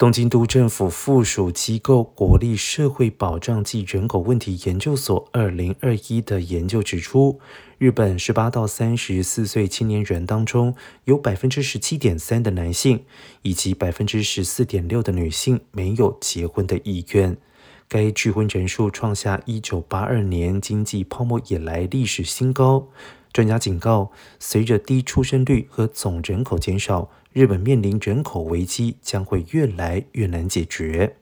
东京都政府附属机构国立社会保障及人口问题研究所二零二一的研究指出，日本十八到三十四岁青年人当中，有百分之十七点三的男性以及百分之十四点六的女性没有结婚的意愿。该拒婚人数创下一九八二年经济泡沫以来历史新高。专家警告，随着低出生率和总人口减少，日本面临人口危机将会越来越难解决。